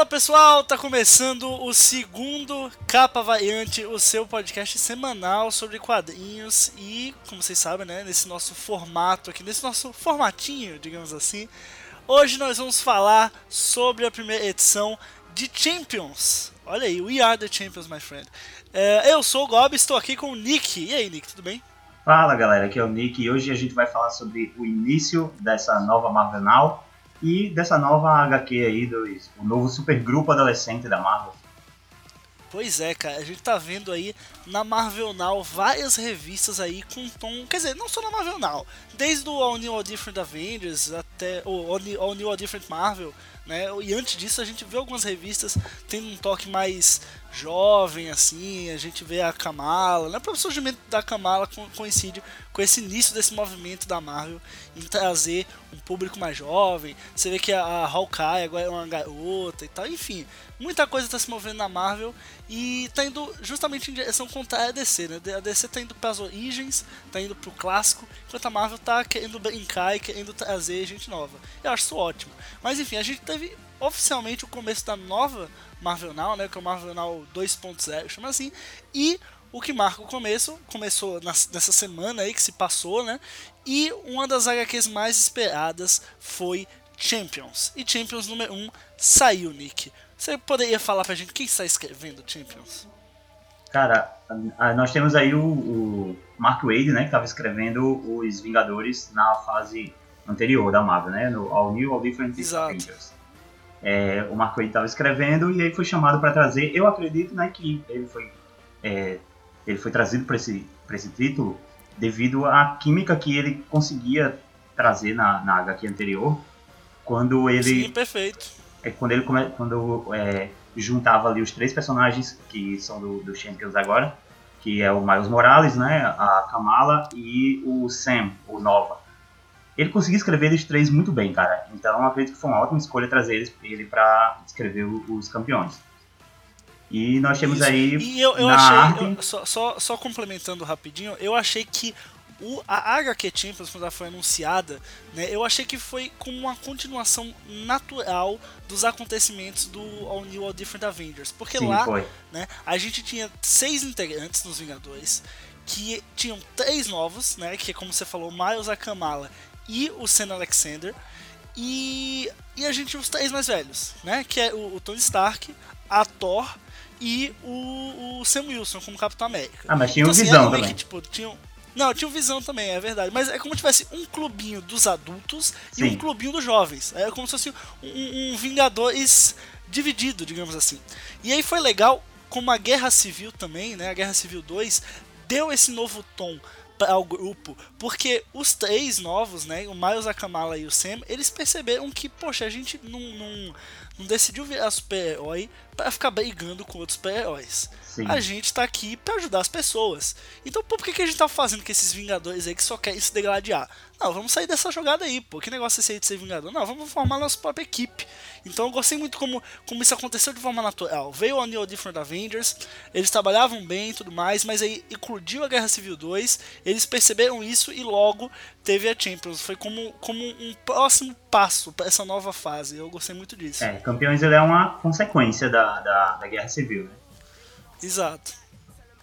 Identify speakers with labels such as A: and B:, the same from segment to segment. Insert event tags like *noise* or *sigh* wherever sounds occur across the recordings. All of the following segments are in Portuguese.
A: Fala pessoal, tá começando o segundo Capa Variante, o seu podcast semanal sobre quadrinhos e, como vocês sabem, né, nesse nosso formato aqui, nesse nosso formatinho, digamos assim, hoje nós vamos falar sobre a primeira edição de Champions. Olha aí, We Are the Champions, my friend. É, eu sou o Gob, estou aqui com o Nick. E aí, Nick, tudo bem?
B: Fala galera, aqui é o Nick e hoje a gente vai falar sobre o início dessa nova Marvel Now e dessa nova HQ aí, do, o novo supergrupo adolescente da Marvel.
A: Pois é, cara, a gente tá vendo aí na Marvel Now várias revistas aí com tom. Quer dizer, não só na Marvel Now, desde o All New All Different Avengers até o All New All Different Marvel, né? E antes disso a gente vê algumas revistas tendo um toque mais jovem, assim, a gente vê a Kamala, né? O surgimento da Kamala coincide com esse início desse movimento da Marvel em trazer um público mais jovem. Você vê que a, a Hawkeye agora é uma garota e tal, enfim, muita coisa está se movendo na Marvel e está indo justamente em direção contrária à DC, né? A DC está indo para as origens, está indo para o clássico, enquanto a Marvel está querendo brincar e querendo trazer gente nova. Eu acho isso ótimo. Mas enfim, a gente teve oficialmente o começo da nova Marvel Now, né, que é o Marvel Now 2.0, chama assim, e o que marca o começo, começou nessa semana aí que se passou, né, e uma das HQs mais esperadas foi Champions, e Champions número 1 saiu, Nick. Você poderia falar pra gente quem está escrevendo Champions?
B: Cara, nós temos aí o, o Mark Wade, né, que estava escrevendo os Vingadores na fase anterior da Marvel, né, no All New, All Different Avengers é, o Marco estava escrevendo e aí foi chamado para trazer. Eu acredito né, que ele foi, é, ele foi trazido para esse, esse título devido à química que ele conseguia trazer na, na HQ anterior. Quando ele.
A: Sim, perfeito.
B: É, quando ele quando, é, juntava ali os três personagens que são do, do Champions agora, que é o Miles Morales, né, a Kamala e o Sam, o Nova ele conseguiu escrever eles três muito bem, cara. Então acredito que foi uma ótima escolha trazer ele para escrever os campeões. E nós temos
A: Isso.
B: aí.
A: E eu, eu achei, arte... eu, só, só, só, complementando rapidinho, eu achei que o, a HQ Champions, quando ela foi anunciada, né, eu achei que foi como uma continuação natural dos acontecimentos do All New All Different Avengers. Porque
B: Sim,
A: lá
B: foi.
A: né, a gente tinha seis integrantes nos Vingadores, que tinham três novos, né, que é como você falou, Miles, a Kamala e o Sam Alexander. E, e a gente os três mais velhos, né? Que é o, o Tony Stark, a Thor e o, o, Sam Wilson como Capitão América.
B: Ah, mas tinha então, o assim, Visão também.
A: Que, tipo, tinha, não, tinha o Visão também, é verdade. Mas é como se tivesse um clubinho dos adultos Sim. e um clubinho dos jovens. É como se fosse um, um Vingadores dividido, digamos assim. E aí foi legal, como a Guerra Civil também, né? A Guerra Civil 2 deu esse novo tom ao grupo, porque os três novos, né, o Miles, a Kamala e o Sam, eles perceberam que, poxa, a gente não, não, não decidiu virar super-herói para ficar brigando com outros super-heróis. A gente tá aqui para ajudar as pessoas. Então, por que, que a gente tá fazendo com esses Vingadores aí que só querem se degladiar? Não, vamos sair dessa jogada aí, pô. Que negócio é esse aí de ser Vingador? Não, vamos formar nossa própria equipe. Então eu gostei muito como, como isso aconteceu de forma natural. Veio o New Different Avengers, eles trabalhavam bem e tudo mais, mas aí eclodiu a Guerra Civil 2, eles perceberam isso e logo teve a Champions. Foi como, como um próximo passo para essa nova fase. Eu gostei muito disso.
B: É, Campeões ele é uma consequência da, da, da Guerra Civil, né?
A: Exato.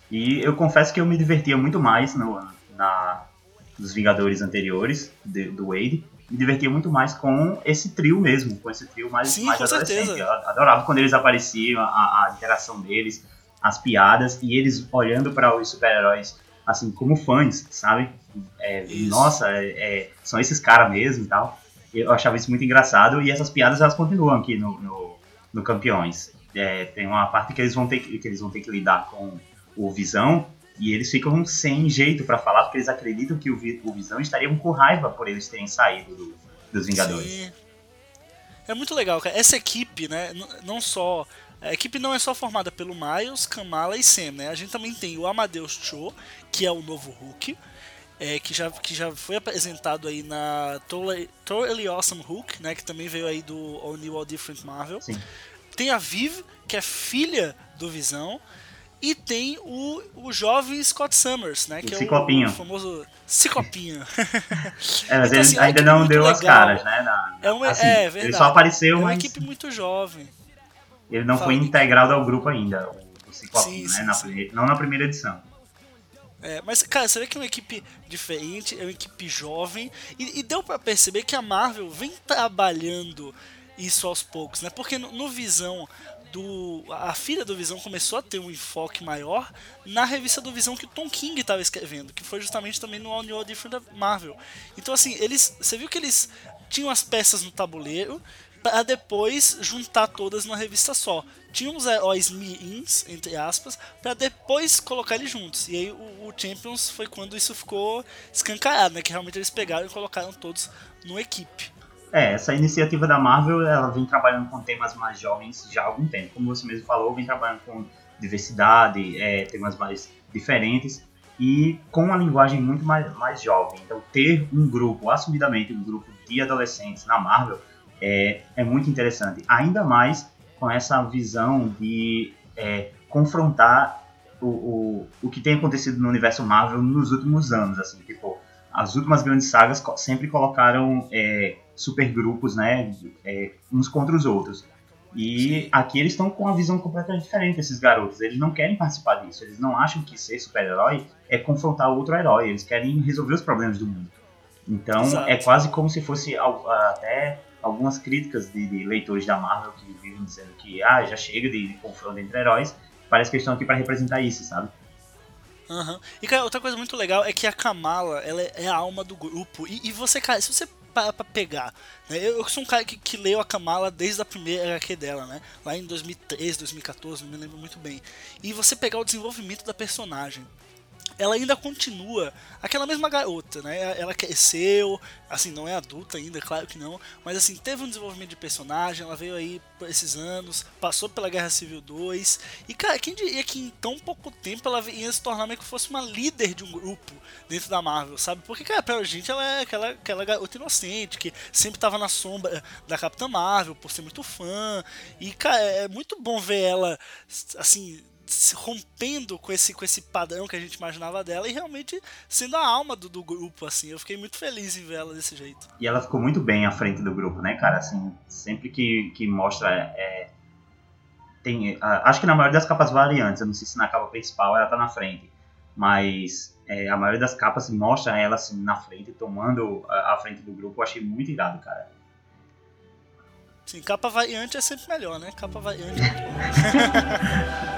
B: E eu confesso que eu me divertia muito mais no, na, nos Vingadores anteriores de, do Wade. Me divertia muito mais com esse trio mesmo, com esse trio mais,
A: Sim,
B: mais
A: com
B: adolescente.
A: Certeza.
B: Eu adorava quando eles apareciam, a, a interação deles, as piadas e eles olhando para os super-heróis assim como fãs, sabe? É, nossa, é, é, são esses caras mesmo e tal. Eu achava isso muito engraçado e essas piadas elas continuam aqui no, no, no Campeões é, tem uma parte que eles vão ter que, que eles vão ter que lidar com o Visão e eles ficam sem jeito para falar porque eles acreditam que o, o Visão estaria com raiva por eles terem saído do, dos Vingadores. Sim.
A: É muito legal, cara. Essa equipe, né, não só a equipe não é só formada pelo Miles, Kamala e Sam, né? A gente também tem o Amadeus Cho, que é o novo Hulk, é, que, já, que já foi apresentado aí na Totally Awesome Hulk, né? Que também veio aí do All New All Different Marvel.
B: Sim.
A: Tem a Viv, que é filha do Visão. E tem o, o jovem Scott Summers, né?
B: Que
A: o
B: é Ciclopinho.
A: o famoso Ciclopinho. *laughs*
B: é, mas então, ele assim, ainda não deu legal. as caras, né? Na,
A: é, uma,
B: assim,
A: é verdade.
B: Ele só apareceu,
A: É uma
B: mas...
A: equipe muito jovem.
B: ele não
A: Fala,
B: foi integrado ao grupo ainda, o Ciclopinho,
A: Sim,
B: né?
A: sim,
B: na
A: sim.
B: não na primeira edição.
A: É, mas, cara, você vê que é uma equipe diferente, é uma equipe jovem, e, e deu pra perceber que a Marvel vem trabalhando isso aos poucos, né? Porque no, no Visão do. A filha do Visão começou a ter um enfoque maior na revista do Visão que o Tom King estava escrevendo, que foi justamente também no All New All Different da Marvel. Então, assim, eles. Você viu que eles tinham as peças no tabuleiro para depois juntar todas numa revista só. Tinha uns heróis mirins, entre aspas, para depois colocar eles juntos. E aí o, o Champions foi quando isso ficou escancarado, né? Que realmente eles pegaram e colocaram todos numa equipe.
B: É, essa iniciativa da Marvel, ela vem trabalhando com temas mais jovens já há algum tempo. Como você mesmo falou, vem trabalhando com diversidade, é, temas mais diferentes e com uma linguagem muito mais, mais jovem. Então, ter um grupo, assumidamente um grupo de adolescentes na Marvel, é, é muito interessante. Ainda mais com essa visão de é, confrontar o, o, o que tem acontecido no universo Marvel nos últimos anos. Assim, tipo, as últimas grandes sagas sempre colocaram é, supergrupos, né, é, uns contra os outros. E aqui eles estão com uma visão completamente diferente, esses garotos. Eles não querem participar disso. Eles não acham que ser super-herói é confrontar outro herói. Eles querem resolver os problemas do mundo. Então
A: Exato.
B: é quase como se fosse até algumas críticas de, de leitores da Marvel que vivem dizendo que ah, já chega de, de confronto entre heróis. Parece que estão aqui para representar isso, sabe?
A: Aham. E, cara, outra coisa muito legal é que a Kamala, ela é a alma do grupo. E, e você, cara, se você parar pra pegar, né? Eu, eu sou um cara que, que leu a Kamala desde a primeira HQ dela, né? Lá em 2013, 2014, não me lembro muito bem. E você pegar o desenvolvimento da personagem. Ela ainda continua aquela mesma garota, né? Ela cresceu, assim, não é adulta ainda, claro que não, mas assim, teve um desenvolvimento de personagem, ela veio aí por esses anos, passou pela Guerra Civil 2, e cara, quem diria que em tão pouco tempo ela ia se tornar meio que fosse uma líder de um grupo dentro da Marvel, sabe? Porque, cara, pra gente ela é aquela, aquela garota inocente, que sempre tava na sombra da Capitã Marvel, por ser muito fã, e, cara, é muito bom ver ela, assim, rompendo com esse, com esse padrão que a gente imaginava dela e realmente sendo a alma do, do grupo, assim. Eu fiquei muito feliz em ver ela desse jeito.
B: E ela ficou muito bem à frente do grupo, né, cara? Assim, sempre que, que mostra. é, tem, acho que na maioria das capas variantes, eu não sei se na capa principal ela tá na frente, mas é, a maioria das capas mostra ela assim na frente, tomando a, a frente do grupo. Eu achei muito irado, cara.
A: Sim, capa variante é sempre melhor, né? Capa variante é *laughs* muito *laughs* bom.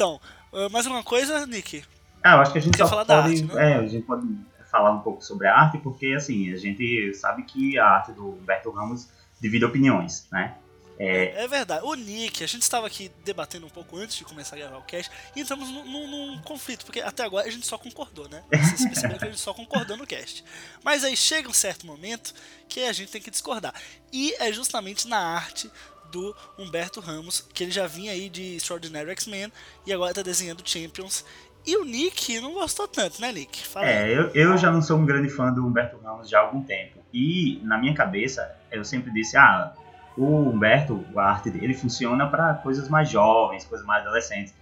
A: Então, ah, mais uma coisa, Nick?
B: Ah, eu acho que a gente
A: Quer
B: só
A: falar da
B: pode,
A: arte, né?
B: é, a gente pode falar um pouco sobre a arte, porque assim a gente sabe que a arte do Humberto Ramos divide opiniões, né? É,
A: É verdade. O Nick, a gente estava aqui debatendo um pouco antes de começar a gravar o cast e entramos num, num- num conflito, porque até agora a gente só concordou, né? Vocês perceberam que a gente só concordou no cast. Mas aí chega um certo momento que a gente tem que discordar. E é justamente na arte do Humberto Ramos, que ele já vinha aí de Extraordinary X-Men e agora tá desenhando Champions. E o Nick não gostou tanto, né, Nick? Fala.
B: É, eu, eu já não sou um grande fã do Humberto Ramos já há algum tempo. E na minha cabeça, eu sempre disse, ah, o Humberto, a arte dele funciona para coisas mais jovens, coisas mais adolescentes.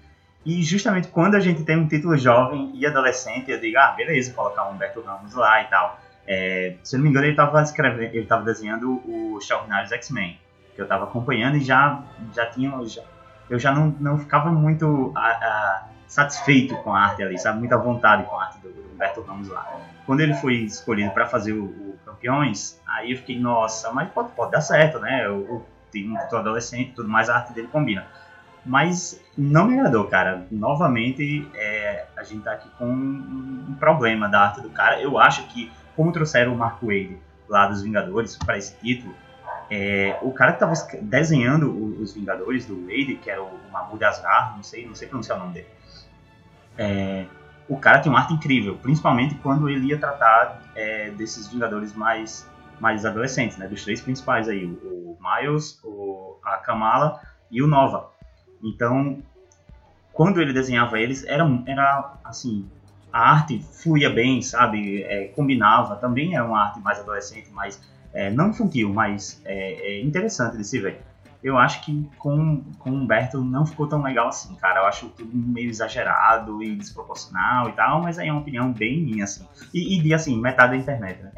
B: E justamente quando a gente tem um título jovem e adolescente, eu digo, ah, beleza, colocar o Humberto Ramos lá e tal. É, se eu não me engano, ele estava escrevendo, ele estava desenhando o Extraordinários X-Men, que eu estava acompanhando e já, já tinha, já, eu já não, não ficava muito a- a- satisfeito com a arte ali, sabe? Muita vontade com a arte do, do Humberto Ramos lá. Quando ele foi escolhido para fazer o, o Campeões, aí eu fiquei, nossa, mas pode, pode dar certo, né? Eu, eu tenho um adolescente tudo mais, a arte dele combina. Mas não me agradou, cara. Novamente, é, a gente tá aqui com um, um problema da arte do cara. Eu acho que, como trouxeram o Mark Wade lá dos Vingadores para esse título, é, o cara que tava escre- desenhando o- os Vingadores do Wade, que era o Mahmoud Asghar, não sei, não sei pronunciar o nome dele. É, o cara tem uma arte incrível, principalmente quando ele ia tratar é, desses Vingadores mais, mais adolescentes, né? Dos três principais aí, o, o Miles, o, a Kamala e o Nova. Então, quando ele desenhava eles, era, era assim, a arte fluía bem, sabe? É, combinava. Também era uma arte mais adolescente, mas é, não infantil, mas é, é, interessante de se ver. Eu acho que com, com o Humberto não ficou tão legal assim, cara. Eu acho tudo meio exagerado e desproporcional e tal, mas aí é uma opinião bem minha, assim. E, e de, assim, metade da internet, né?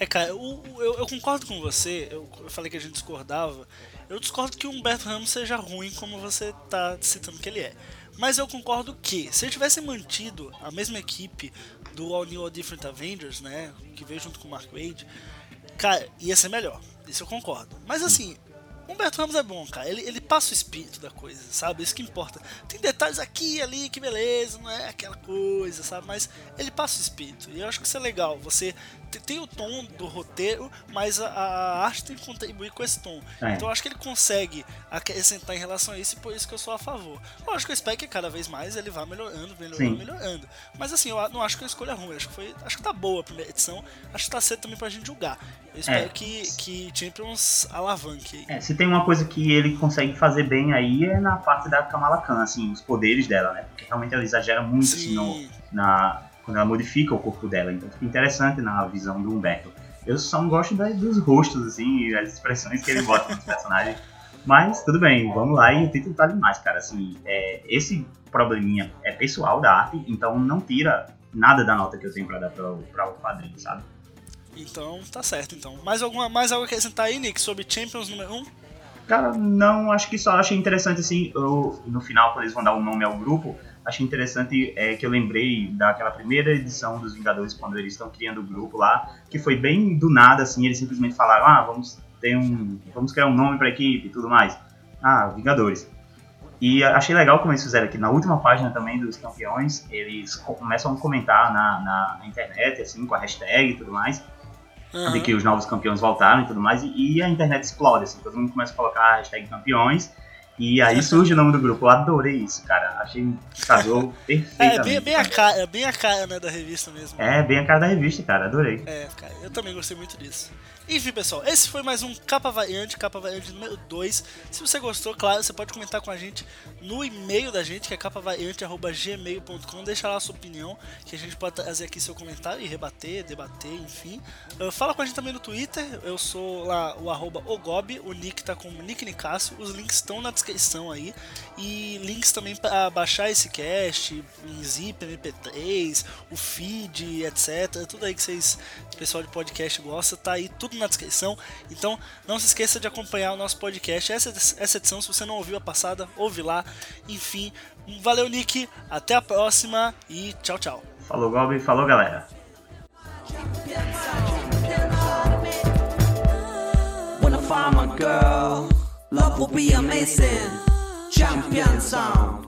A: É, cara, eu, eu, eu, concordo com você. Eu, eu, falei que a gente discordava. Eu discordo que o Humberto Ramos seja ruim como você tá citando que ele é. Mas eu concordo que, se ele tivesse mantido a mesma equipe do All New All Different Avengers, né, que veio junto com o Mark Wade, cara, ia ser melhor. Isso eu concordo. Mas assim, Humberto Ramos é bom, cara. Ele, ele passa o espírito da coisa, sabe? Isso que importa. Tem detalhes aqui e ali, que beleza, não é aquela coisa, sabe? Mas ele passa o espírito. E eu acho que isso é legal. Você tem o tom do roteiro, mas a, a arte tem que contribuir com esse tom. É. Então eu acho que ele consegue acrescentar em relação a isso e por isso que eu sou a favor. Lógico que eu espero que cada vez mais ele vá melhorando, melhorando, Sim. melhorando. Mas assim, eu não acho que é uma escolha ruim. Acho que, foi, acho que tá boa a primeira edição. Acho que tá cedo também pra gente julgar. Eu espero é. que, que Champions alavanque.
B: É, se tem uma coisa que ele consegue fazer bem aí é na parte da Kamala Khan, assim, os poderes dela, né? Porque realmente ela exagera muito assim, no, na, quando ela modifica o corpo dela. Então fica interessante na visão do Humberto. Eu só não gosto dos rostos, assim, as expressões que ele bota nos personagens. Mas tudo bem, vamos lá e o título tá demais, cara. Assim, é, esse probleminha é pessoal da arte, então não tira nada da nota que eu tenho pra dar pra, pra o quadrinho, sabe?
A: Então tá certo, então. Mais, alguma, mais algo a acrescentar aí, Nick, sobre Champions número 1?
B: Cara, não, acho que só achei interessante, assim, eu, no final, quando eles vão dar o um nome ao grupo, achei interessante é, que eu lembrei daquela primeira edição dos Vingadores, quando eles estão criando o grupo lá, que foi bem do nada, assim, eles simplesmente falaram, ah, vamos ter um, vamos criar um nome pra equipe e tudo mais. Ah, Vingadores. E achei legal como eles fizeram aqui. Na última página também dos campeões, eles começam a comentar na, na internet, assim, com a hashtag e tudo mais, uhum. de que os novos campeões voltaram e tudo mais, e, e, a internet explode, assim, todo mundo começa a colocar a hashtag campeões, e aí surge o nome do grupo. Eu adorei isso, cara. Achei casou perfeitamente. *laughs*
A: É, bem, bem, a cara, bem a cara né, da revista mesmo.
B: É, bem a cara da revista, cara. Adorei.
A: É, cara, eu também gostei muito disso. Enfim, pessoal, esse foi mais um Capa Variante, Capa Variante número 2. Se você gostou, claro, você pode comentar com a gente no e-mail da gente, que é capavariante.gmail.com. Deixa lá a sua opinião, que a gente pode trazer aqui seu comentário e rebater, debater, enfim. Uh, fala com a gente também no Twitter, eu sou lá o arroba ogob, o nick tá com o Nick Nicásio, os links estão na descrição aí. E links também para baixar esse cast, em zip, mp3, o feed, etc. Tudo aí que vocês, o pessoal de podcast gosta, tá aí tudo na descrição. Então não se esqueça de acompanhar o nosso podcast. Essa, essa edição, se você não ouviu a passada, ouve lá. Enfim, valeu, Nick. Até a próxima e tchau, tchau.
B: Falou, Gobi. Falou, galera. When girl, love will be amazing. Champion sound.